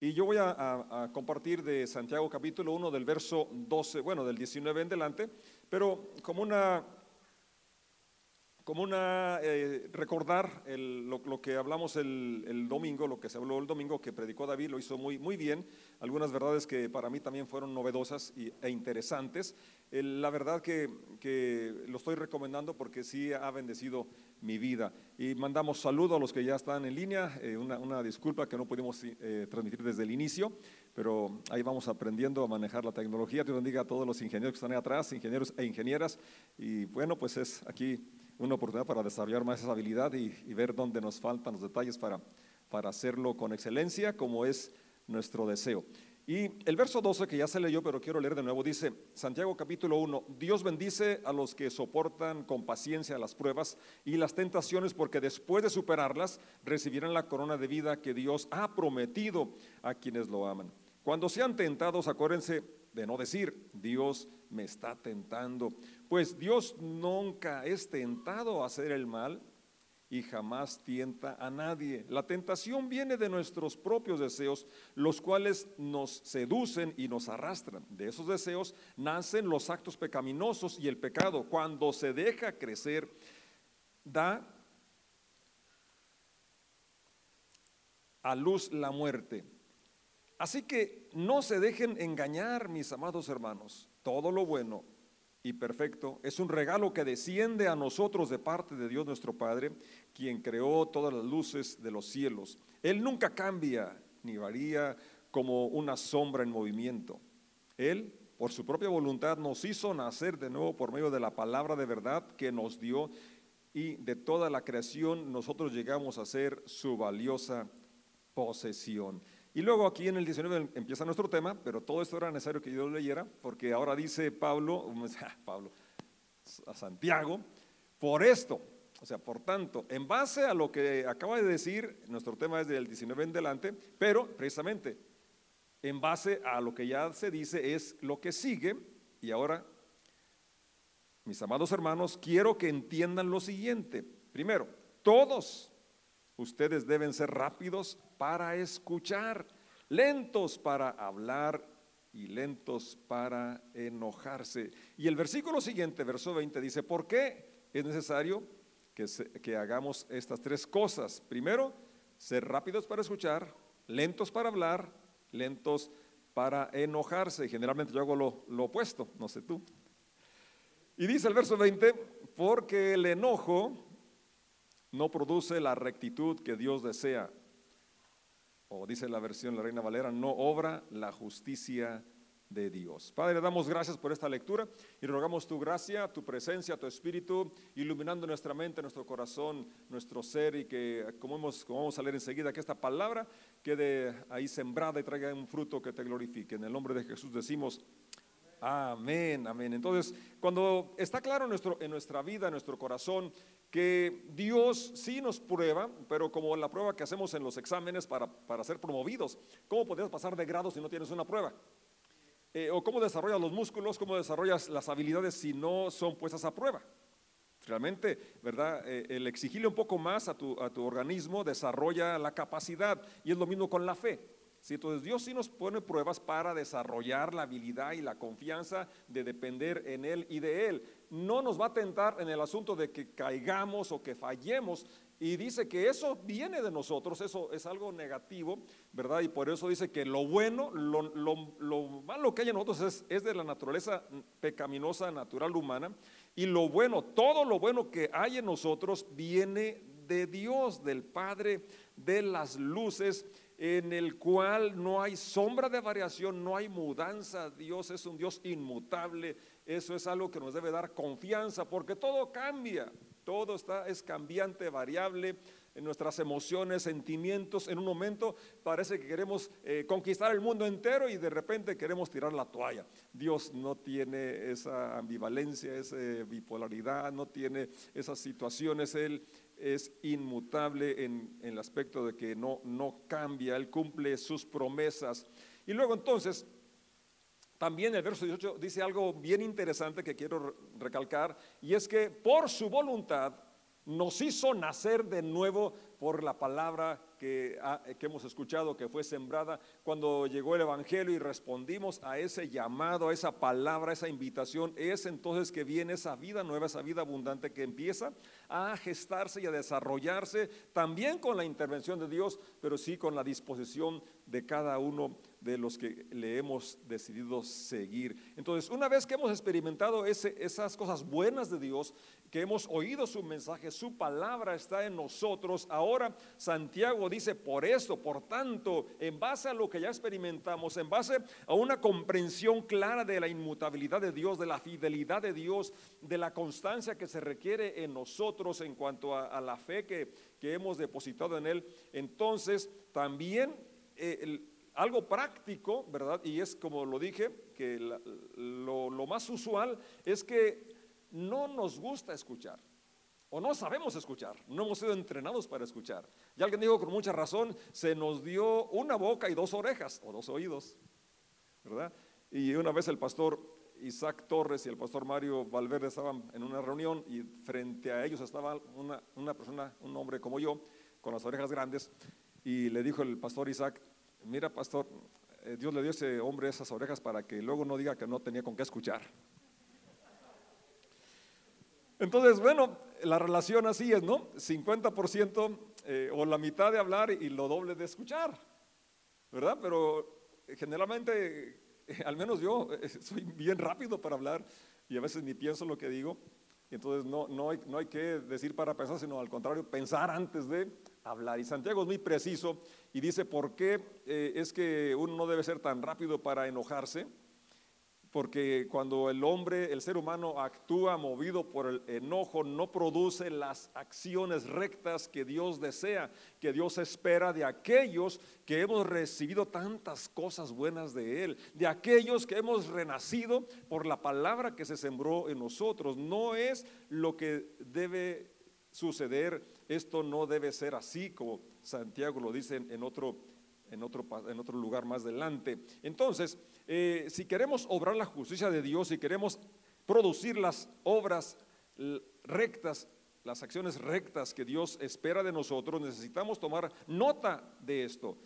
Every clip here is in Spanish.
Y yo voy a, a- a compartir de Santiago capítulo 1 del verso 12, bueno, del 19 en delante, pero como una, como una, eh, recordar el- lo, lo que hablamos el, el domingo, lo que se habló el domingo, que predicó David, lo hizo muy, muy bien, algunas verdades que para mí también fueron novedosas y- e interesantes. El- la verdad que, que lo estoy recomendando porque sí ha bendecido mi vida. Y mandamos saludo a los que ya están en línea, eh, una, una disculpa que no pudimos eh, transmitir desde el inicio, pero ahí vamos aprendiendo a manejar la tecnología. Dios bendiga a todos los ingenieros que están ahí atrás, ingenieros e ingenieras. Y bueno, pues es aquí una oportunidad para desarrollar más esa habilidad y, y ver dónde nos faltan los detalles para, para hacerlo con excelencia, como es nuestro deseo. Y el verso 12 que ya se leyó, pero quiero leer de nuevo, dice Santiago capítulo 1, Dios bendice a los que soportan con paciencia las pruebas y las tentaciones, porque después de superarlas recibirán la corona de vida que Dios ha prometido a quienes lo aman. Cuando sean tentados, acuérdense de no decir, Dios me está tentando, pues Dios nunca es tentado a hacer el mal, y jamás tienta a nadie. La tentación viene de nuestros propios deseos, los cuales nos seducen y nos arrastran. De esos deseos nacen los actos pecaminosos y el pecado. Cuando se deja crecer, da a luz la muerte. Así que no se dejen engañar, mis amados hermanos. Todo lo bueno y perfecto es un regalo que desciende a nosotros de parte de Dios nuestro Padre, quien creó todas las luces de los cielos. Él nunca cambia ni varía como una sombra en movimiento. Él, por su propia voluntad, nos hizo nacer de nuevo por medio de la palabra de verdad que nos dio y de toda la creación nosotros llegamos a ser su valiosa posesión. Y luego aquí en el 19 empieza nuestro tema, pero todo esto era necesario que yo lo leyera, porque ahora dice Pablo, Pablo, a Santiago, por esto, o sea, por tanto, en base a lo que acaba de decir, nuestro tema es del 19 en delante, pero precisamente en base a lo que ya se dice es lo que sigue, y ahora, mis amados hermanos, quiero que entiendan lo siguiente. Primero, todos ustedes deben ser rápidos para escuchar, lentos para hablar y lentos para enojarse. Y el versículo siguiente, verso 20, dice, ¿por qué es necesario que, hagamos estas tres cosas? Primero, ser rápidos para escuchar, lentos para hablar, lentos para enojarse. Generalmente yo hago lo opuesto, no sé tú. Y dice el verso 20, porque el enojo no produce la rectitud que Dios desea. O dice la versión La Reina Valera, no obra la justicia de Dios. Padre, damos gracias por esta lectura y rogamos tu gracia, tu presencia, tu espíritu, iluminando nuestra mente, nuestro corazón, nuestro ser y que, como, hemos, como vamos a leer enseguida, que esta palabra quede ahí sembrada y traiga un fruto que te glorifique. En el nombre de Jesús decimos, Amén, amén. Entonces, cuando está claro nuestro, en nuestra vida, en nuestro corazón, que Dios sí nos prueba, pero como la prueba que hacemos en los exámenes para, para ser promovidos, ¿cómo podrías pasar de grado si no tienes una prueba? Eh, o cómo desarrollas los músculos, cómo desarrollas las habilidades si no son puestas a prueba. Realmente, ¿verdad? Eh, el exigirle un poco más a tu, a tu organismo desarrolla la capacidad y es lo mismo con la fe. Sí, entonces Dios sí nos pone pruebas para desarrollar la habilidad y la confianza de depender en Él y de Él. No nos va a tentar en el asunto de que caigamos o que fallemos. Y dice que eso viene de nosotros, eso es algo negativo, ¿verdad? Y por eso dice que lo bueno, lo, lo- lo malo que hay en nosotros es, es de la naturaleza pecaminosa natural humana. Y lo bueno, todo lo bueno que hay en nosotros viene de Dios, del Padre de las luces, en el cual no hay sombra de variación, no hay mudanza. Dios es un Dios inmutable. Eso es algo que nos debe dar confianza, porque todo cambia, todo está, es cambiante, variable. En nuestras emociones, sentimientos, en un momento parece que queremos eh, conquistar el mundo entero y de repente queremos tirar la toalla. Dios no tiene esa ambivalencia, esa bipolaridad, no tiene esas situaciones. Él es inmutable en, el aspecto de que no, no cambia, Él cumple sus promesas. Y luego entonces, también el verso 18 dice algo bien interesante que quiero re- recalcar, y es que por su voluntad nos hizo nacer de nuevo por la palabra que, hemos escuchado que fue sembrada cuando llegó el Evangelio y respondimos a ese llamado, a esa palabra, a esa invitación. Es entonces que viene esa vida nueva, esa vida abundante que empieza a gestarse y a desarrollarse también con la intervención de Dios, pero sí con la disposición de cada uno de los que le hemos decidido seguir. Entonces, una vez que hemos experimentado ese, esas cosas buenas de Dios, que hemos oído su mensaje, su palabra está en nosotros, ahora Santiago dice, por eso, por tanto, en base a lo que ya experimentamos, en base a una comprensión clara de la inmutabilidad de Dios, de la fidelidad de Dios, de la constancia que se requiere en nosotros en cuanto a, la fe que, que hemos depositado en Él, entonces también eh, algo práctico, ¿verdad? Y es como lo dije, que lo, más usual es que no nos gusta escuchar. O no sabemos escuchar, no hemos sido entrenados para escuchar. Y alguien dijo con mucha razón, se nos dio una boca y dos orejas, o dos oídos, ¿verdad? Y una vez el pastor Isaac Torres y el pastor Mario Valverde estaban en una reunión y frente a ellos estaba una, una persona, un hombre como yo, con las orejas grandes, y le dijo el pastor Isaac, mira pastor, eh, Dios le dio a ese hombre esas orejas para que luego no diga que no tenía con qué escuchar. Entonces, bueno, la relación así es, ¿no? 50% eh, o la mitad de hablar y lo doble de escuchar, ¿verdad? Pero generalmente, al menos yo, eh, soy bien rápido para hablar y a veces ni pienso lo que digo. Y entonces no, no, no hay que decir para pensar, sino al contrario, pensar antes de hablar. Y Santiago es muy preciso y dice por qué eh, es que uno no debe ser tan rápido para enojarse porque cuando el hombre, el ser humano actúa movido por el enojo, no produce las acciones rectas que Dios desea, que Dios espera de aquellos que hemos recibido tantas cosas buenas de Él, de aquellos que hemos renacido por la palabra que se sembró en nosotros. No es lo que debe suceder, esto no debe ser así como Santiago lo dice en otro en otro, en otro lugar más adelante. Entonces, eh, si queremos obrar la justicia de Dios, si queremos producir las obras rectas, las acciones rectas que Dios espera de nosotros, necesitamos tomar nota de esto.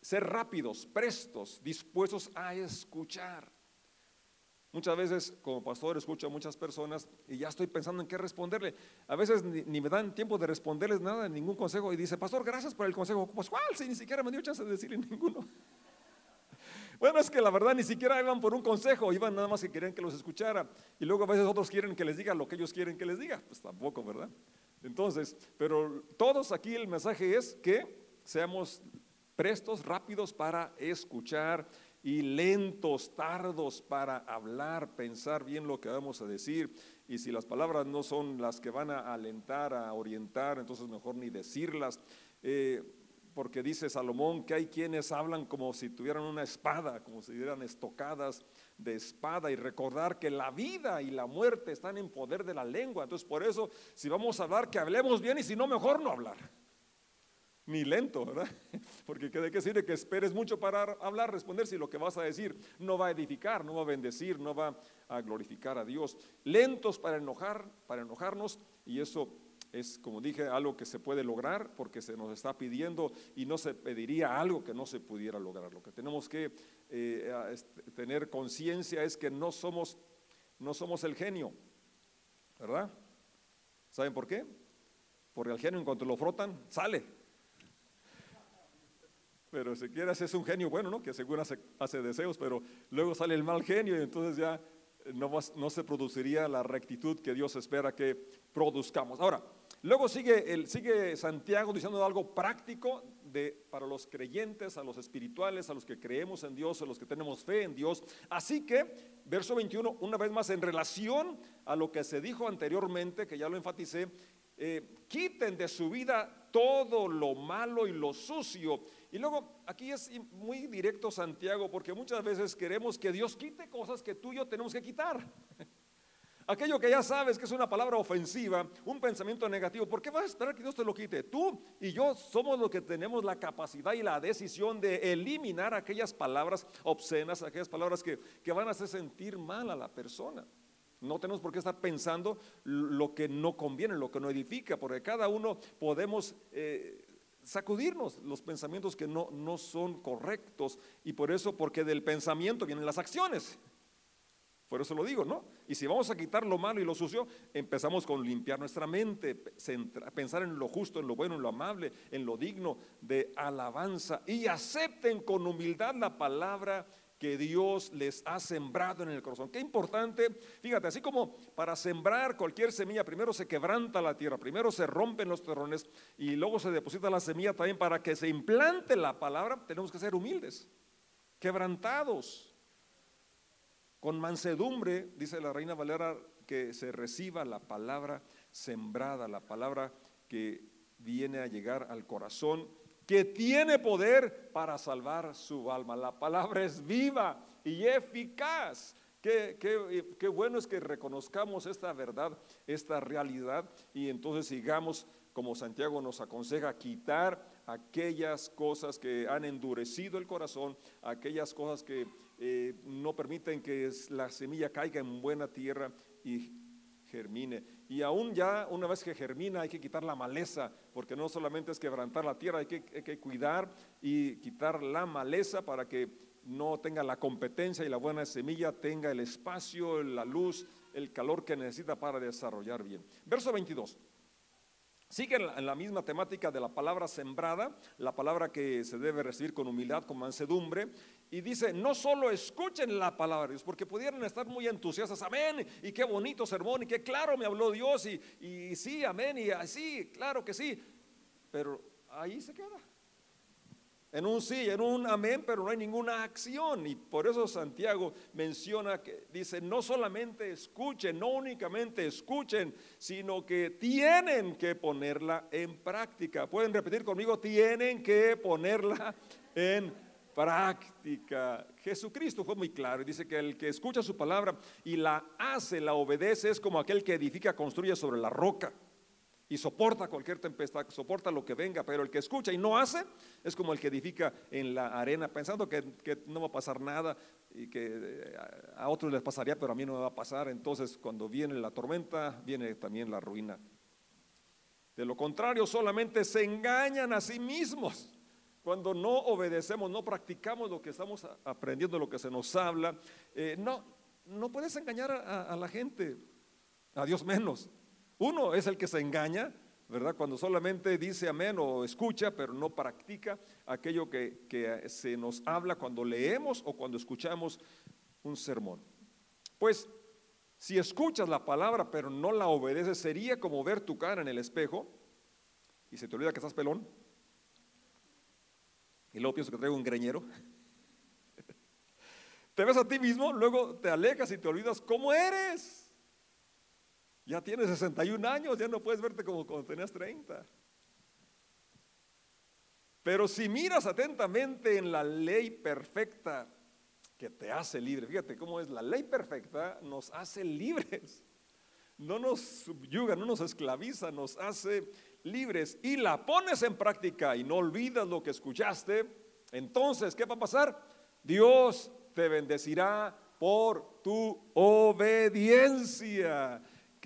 Ser rápidos, prestos, dispuestos a escuchar. Muchas veces como pastor escucho a muchas personas y ya estoy pensando en qué responderle. A veces ni, me dan tiempo de responderles nada, ningún consejo. Y dice, pastor, gracias por el consejo. Pues cuál, si ni siquiera me dio chance de decirle ninguno. Bueno, es que la verdad ni siquiera iban por un consejo, iban nada más que querían que los escuchara. Y luego a veces otros quieren que les diga lo que ellos quieren que les diga. Pues tampoco, ¿verdad? Entonces, pero todos aquí el mensaje es que seamos prestos, rápidos para escuchar y lentos, tardos para hablar, pensar bien lo que vamos a decir. Y si las palabras no son las que van a alentar, a orientar, entonces mejor ni decirlas. Eh, porque dice Salomón que hay quienes hablan como si tuvieran una espada, como si tuvieran estocadas de espada y recordar que la vida y la muerte están en poder de la lengua. Entonces por eso si vamos a hablar, que hablemos bien y si no, mejor no hablar ni lento, ¿verdad? Porque ¿de qué sirve que esperes mucho para hablar, responder si lo que vas a decir no va a edificar, no va a bendecir, no va a glorificar a Dios? Lentos para enojar, para enojarnos y eso es, como dije, algo que se puede lograr porque se nos está pidiendo y no se pediría algo que no se pudiera lograr. Lo que tenemos que eh, tener conciencia es que no somos, no somos el genio, ¿verdad? ¿Saben por qué? Porque el genio en cuanto lo frotan, sale. Pero si quieres es un genio bueno, ¿no? Que seguro hace, deseos, pero luego sale el mal genio y entonces ya no, no se produciría la rectitud que Dios espera que produzcamos. Ahora, luego sigue, el, sigue Santiago diciendo algo práctico de, para los creyentes, a los espirituales, a los que creemos en Dios, a los que tenemos fe en Dios. Así que, verso 21, una vez más, en relación a lo que se dijo anteriormente, que ya lo enfaticé, eh, quiten de su vida todo lo malo y lo sucio y luego aquí es muy directo Santiago porque muchas veces queremos que Dios quite cosas que tú y yo tenemos que quitar. Aquello que ya sabes que es una palabra ofensiva, un pensamiento negativo, ¿por qué vas a esperar que Dios te lo quite? Tú y yo somos los que tenemos la capacidad y la decisión de eliminar aquellas palabras obscenas, aquellas palabras que, van a hacer sentir mal a la persona. No tenemos por qué estar pensando lo que no conviene, lo que no edifica, porque cada uno podemos eh, sacudirnos los pensamientos que no, no son correctos y por eso, porque del pensamiento vienen las acciones. Por eso lo digo, ¿no? Y si vamos a quitar lo malo y lo sucio, empezamos con limpiar nuestra mente, pensar en lo justo, en lo bueno, en lo amable, en lo digno de alabanza y acepten con humildad la palabra que Dios les ha sembrado en el corazón. Qué importante, fíjate, así como para sembrar cualquier semilla, primero se quebranta la tierra, primero se rompen los terrones y luego se deposita la semilla también para que se implante la palabra, tenemos que ser humildes, quebrantados, con mansedumbre, dice la reina Valera, que se reciba la palabra sembrada, la palabra que viene a llegar al corazón que tiene poder para salvar su alma. La palabra es viva y eficaz. Qué, qué, bueno es que reconozcamos esta verdad, esta realidad y entonces sigamos, como Santiago nos aconseja, quitar aquellas cosas que han endurecido el corazón, aquellas cosas que eh, no permiten que la semilla caiga en buena tierra y germine. Y aún ya una vez que germina hay que quitar la maleza, porque no solamente es quebrantar la tierra, hay que, cuidar y quitar la maleza para que no tenga la competencia y la buena semilla tenga el espacio, la luz, el calor que necesita para desarrollar bien. Verso 22. Sigue en la misma temática de la palabra sembrada, la palabra que se debe recibir con humildad, con mansedumbre, y dice, no solo escuchen la palabra de Dios, porque pudieran estar muy entusiastas, amén, y qué bonito sermón, y qué claro me habló Dios, y, y sí, amén, y así, claro que sí, pero ahí se queda en un sí, en un amén, pero no hay ninguna acción. Y por eso Santiago menciona que dice, no solamente escuchen, no únicamente escuchen, sino que tienen que ponerla en práctica. Pueden repetir conmigo, tienen que ponerla en práctica. Jesucristo fue muy claro y dice que el que escucha su palabra y la hace, la obedece, es como aquel que edifica, construye sobre la roca y soporta cualquier tempestad, soporta lo que venga, pero el que escucha y no hace es como el que edifica en la arena, pensando que, no va a pasar nada y que eh, a otros les pasaría, pero a mí no me va a pasar. Entonces, cuando viene la tormenta, viene también la ruina. De lo contrario, solamente se engañan a sí mismos. Cuando no obedecemos, no practicamos lo que estamos aprendiendo, lo que se nos habla, eh, no, no puedes engañar a la gente, a Dios menos. Uno es el que se engaña, ¿verdad? Cuando solamente dice amén o escucha, pero no practica aquello que, se nos habla cuando leemos o cuando escuchamos un sermón. Pues si escuchas la palabra pero no la obedeces, sería como ver tu cara en el espejo y se te olvida que estás pelón. Y luego pienso que traigo un greñero. Te ves a ti mismo, luego te alejas y te olvidas cómo eres. Ya tienes 61 años, ya no puedes verte como cuando tenías 30. Pero si miras atentamente en la ley perfecta que te hace libre, fíjate cómo es, la ley perfecta nos hace libres, no nos subyuga, no nos esclaviza, nos hace libres y la pones en práctica y no olvidas lo que escuchaste, entonces, ¿qué va a pasar? Dios te bendecirá por tu obediencia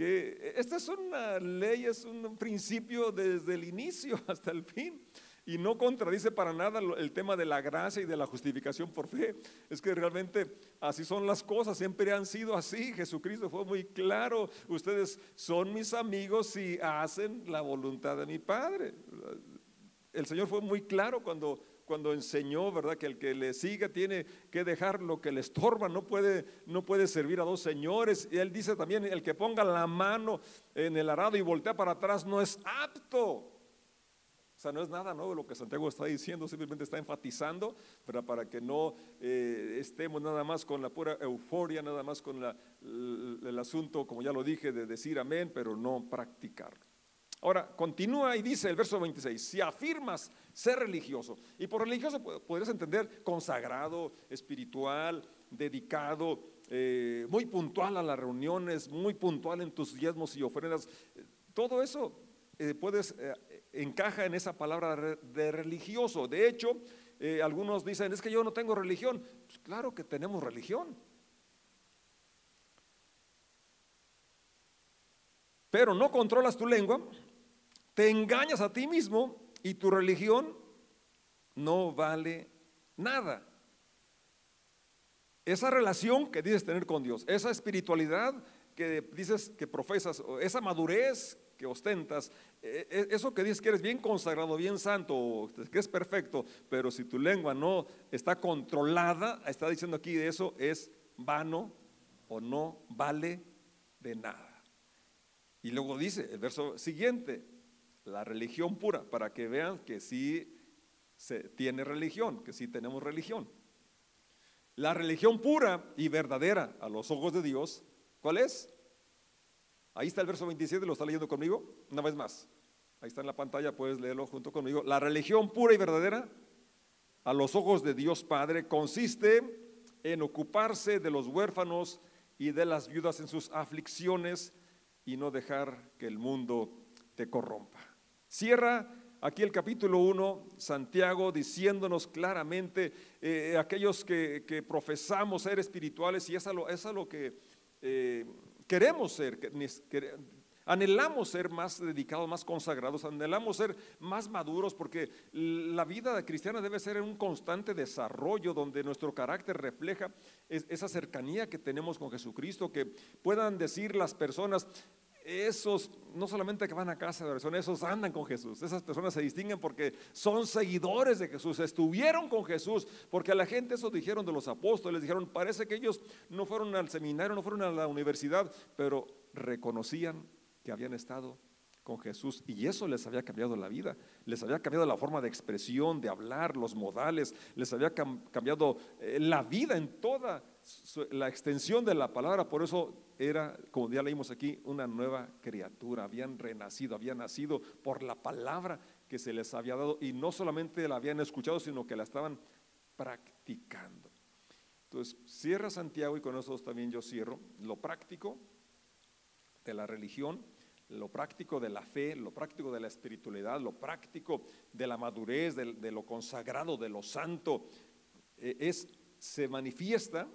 esta es una ley, es un principio desde el inicio hasta el fin. Y no contradice para nada el tema de la gracia y de la justificación por fe. Es que realmente así son las cosas, siempre han sido así. Jesucristo fue muy claro. Ustedes son mis amigos si hacen la voluntad de mi Padre. El Señor fue muy claro cuando cuando enseñó, ¿verdad? Que el que le siga tiene que dejar lo que le estorba, no puede, no puede servir a dos señores. Y él dice también, el que ponga la mano en el arado y voltea para atrás no es apto. O sea, no es nada nuevo lo que Santiago está diciendo, simplemente está enfatizando pero para que no eh, estemos nada más con la pura euforia, nada más con el asunto, como ya lo dije, de decir amén, pero no practicarlo. Ahora, continúa y dice el verso 26, si afirmas ser religioso, y por religioso podrías entender consagrado, espiritual, dedicado, eh, muy puntual a las reuniones, muy puntual en tus diezmos y ofrendas, todo eso eh, puedes, eh, encaja en esa palabra de religioso. De hecho, algunos dicen, es que yo no tengo religión. Pues claro que tenemos religión. Pero no controlas tu lengua, te engañas a ti mismo y tu religión no vale nada. Esa relación que dices tener con Dios, esa espiritualidad que dices que profesas, esa madurez que ostentas, e, e, eso que dices que eres bien consagrado, bien santo, que es perfecto, pero si tu lengua no está controlada, está diciendo aquí de eso, es vano o no vale de nada. Y luego dice el verso siguiente, la religión pura, para que vean que sí se tiene religión, que sí tenemos religión. La religión pura y verdadera a los ojos de Dios, ¿cuál es? Ahí está el verso 27, ¿lo está leyendo conmigo? Una vez más. Ahí está en la pantalla, puedes leerlo junto conmigo. La religión pura y verdadera a los ojos de Dios Padre consiste en ocuparse de los huérfanos y de las viudas en sus aflicciones y no dejar que el mundo te corrompa. Cierra aquí el capítulo 1, Santiago diciéndonos claramente, eh, aquellos que, profesamos ser espirituales, y es a lo, es lo que eh, queremos ser, anhelamos ser más dedicados, más consagrados, anhelamos ser más maduros, porque la vida cristiana debe ser un constante desarrollo donde nuestro carácter refleja esa cercanía que tenemos con Jesucristo, que puedan decir las personas, esos no solamente que van a casa de oración, esos andan con Jesús. Esas personas se distinguen porque son seguidores de Jesús, estuvieron con Jesús, porque a la gente eso dijeron de los apóstoles, dijeron, parece que ellos no fueron al seminario, no fueron a la universidad, pero reconocían que habían estado con Jesús y eso les había cambiado la vida, les había cambiado la forma de expresión, de hablar, los modales, les había cambiado eh, la vida en toda la extensión de la palabra, por eso era, como ya leímos aquí, una nueva criatura, habían renacido, habían nacido por la palabra que se les había dado y no solamente la habían escuchado, sino que la estaban practicando. Entonces, cierra Santiago y con eso también yo cierro lo práctico de la religión lo práctico de la fe, lo práctico de la espiritualidad, lo práctico de la madurez, de, lo consagrado, de lo santo, eh, es, se manifiesta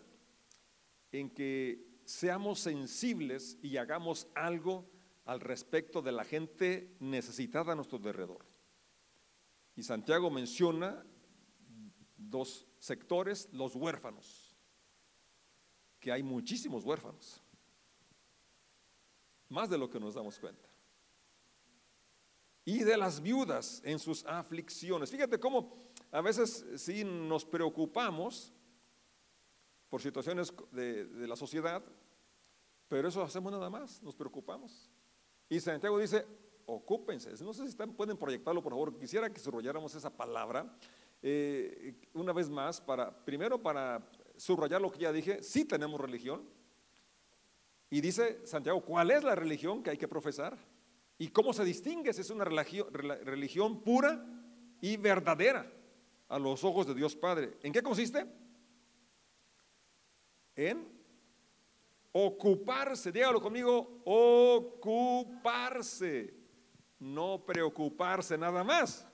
en que seamos sensibles y hagamos algo al respecto de la gente necesitada a nuestro alrededor. Y Santiago menciona dos sectores, los huérfanos, que hay muchísimos huérfanos más de lo que nos damos cuenta. Y de las viudas en sus aflicciones. Fíjate cómo a veces sí nos preocupamos por situaciones de, la sociedad, pero eso hacemos nada más, nos preocupamos. Y Santiago dice, ocúpense. No sé si pueden proyectarlo, por favor. Quisiera que subrayáramos esa palabra eh, una vez más, para, primero para subrayar lo que ya dije, sí tenemos religión, y dice Santiago, ¿cuál es la religión que hay que profesar? ¿Y cómo se distingue si es una religión, pura y verdadera a los ojos de Dios Padre? ¿En qué consiste? En ocuparse, dígalo conmigo, ocuparse, no preocuparse nada más.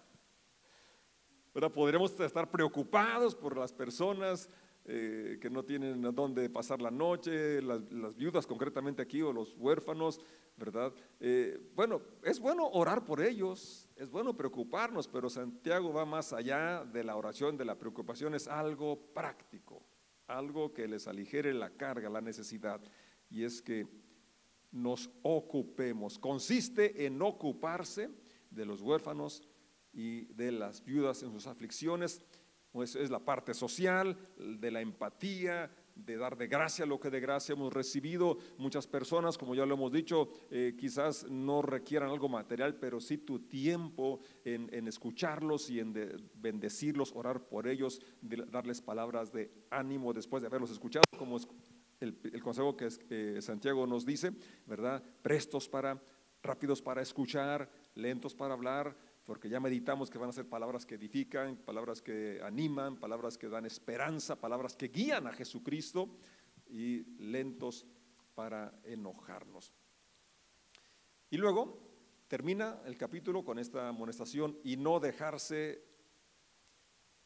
Ahora podremos estar preocupados por las personas eh, que no tienen a dónde pasar la noche, las, viudas concretamente aquí o los huérfanos, ¿verdad? Eh, bueno, es bueno orar por ellos, es bueno preocuparnos, pero Santiago va más allá de la oración, de la preocupación, es algo práctico, algo que les aligere la carga, la necesidad, y es que nos ocupemos, consiste en ocuparse de los huérfanos y de las viudas en sus aflicciones, pues es la parte social, de la empatía, de dar de gracia lo que de gracia hemos recibido. Muchas personas, como ya lo hemos dicho, eh, quizás no requieran algo material, pero sí tu tiempo en, escucharlos y en bendecirlos, orar por ellos, darles palabras de ánimo después de haberlos escuchado, como es el, consejo que Santiago nos dice, ¿verdad? Prestos para, rápidos para escuchar, lentos para hablar porque ya meditamos que van a ser palabras que edifican, palabras que animan, palabras que dan esperanza, palabras que guían a Jesucristo y lentos para enojarnos. Y luego termina el capítulo con esta amonestación y no dejarse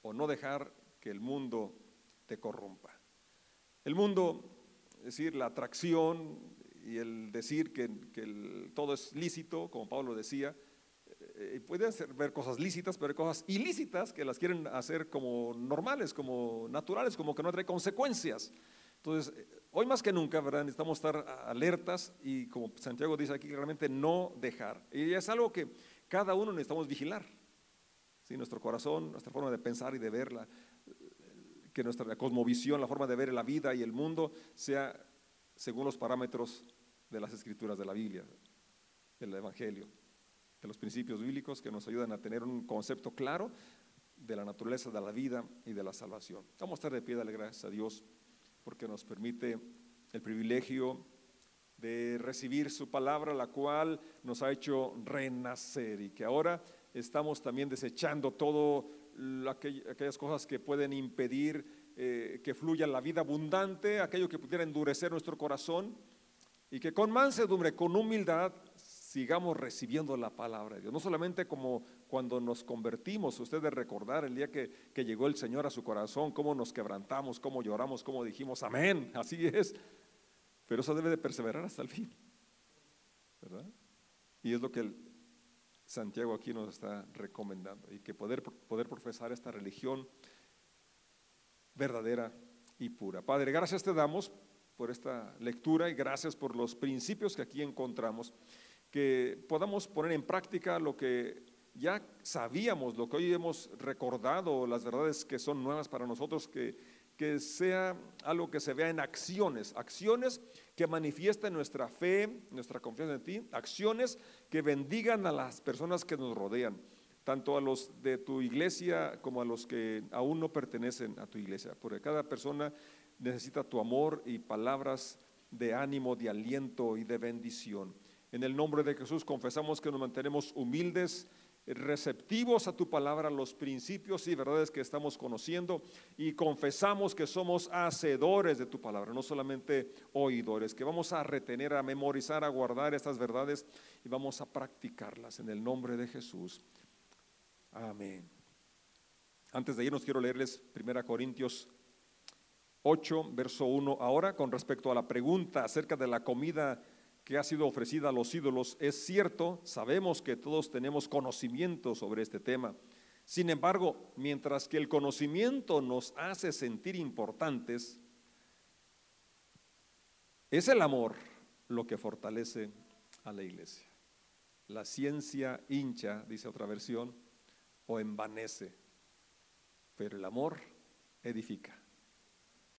o no dejar que el mundo te corrompa. El mundo, es decir, la atracción y el decir que, todo es lícito, como Pablo decía, eh, pueden ser, ver cosas lícitas, pero hay cosas ilícitas que las quieren hacer como normales, como naturales, como que no trae consecuencias. Entonces, eh, hoy más que nunca, ¿verdad? Necesitamos estar alertas y como Santiago dice aquí, realmente no dejar. Y es algo que cada uno necesitamos vigilar. ¿sí? Nuestro corazón, nuestra forma de pensar y de verla, que nuestra cosmovisión, la forma de ver la vida y el mundo sea según los parámetros de las escrituras de la Biblia, del Evangelio, de los principios bíblicos que nos ayudan a tener un concepto claro de la naturaleza de la vida y de la salvación. Vamos a estar de pie, darle gracias a Dios porque nos permite el privilegio de recibir su palabra, la cual nos ha hecho renacer y que ahora estamos también desechando todo aquellas cosas que pueden impedir eh, que fluya la vida abundante, aquello que pudiera endurecer nuestro corazón y que con mansedumbre, con humildad, sigamos recibiendo la palabra de Dios. No solamente como cuando nos convertimos, usted de recordar el día que, llegó el Señor a su corazón, cómo nos quebrantamos, cómo lloramos, cómo dijimos amén, así es. Pero eso debe de perseverar hasta el fin. ¿Verdad? Y es lo que Santiago aquí nos está recomendando. Y que poder, poder profesar esta religión verdadera y pura. Padre, gracias te damos por esta lectura y gracias por los principios que aquí encontramos que podamos poner en práctica lo que ya sabíamos, lo que hoy hemos recordado, las verdades que son nuevas para nosotros, que, que sea algo que se vea en acciones, acciones que manifiesten nuestra fe, nuestra confianza en ti, acciones que bendigan a las personas que nos rodean, tanto a los de tu iglesia como a los que aún no pertenecen a tu iglesia, porque cada persona necesita tu amor y palabras de ánimo, de aliento y de bendición. En el nombre de Jesús confesamos que nos mantenemos humildes, receptivos a tu palabra, los principios y verdades que estamos conociendo y confesamos que somos hacedores de tu palabra, no solamente oidores, que vamos a retener, a memorizar, a guardar estas verdades y vamos a practicarlas en el nombre de Jesús. Amén. Antes de irnos quiero leerles 1 Corintios 8, verso 1. Ahora con respecto a la pregunta acerca de la comida que ha sido ofrecida a los ídolos es cierto, sabemos que todos tenemos conocimiento sobre este tema. Sin embargo, mientras que el conocimiento nos hace sentir importantes, es el amor lo que fortalece a la iglesia. La ciencia hincha, dice otra versión, o envanece, pero el amor edifica.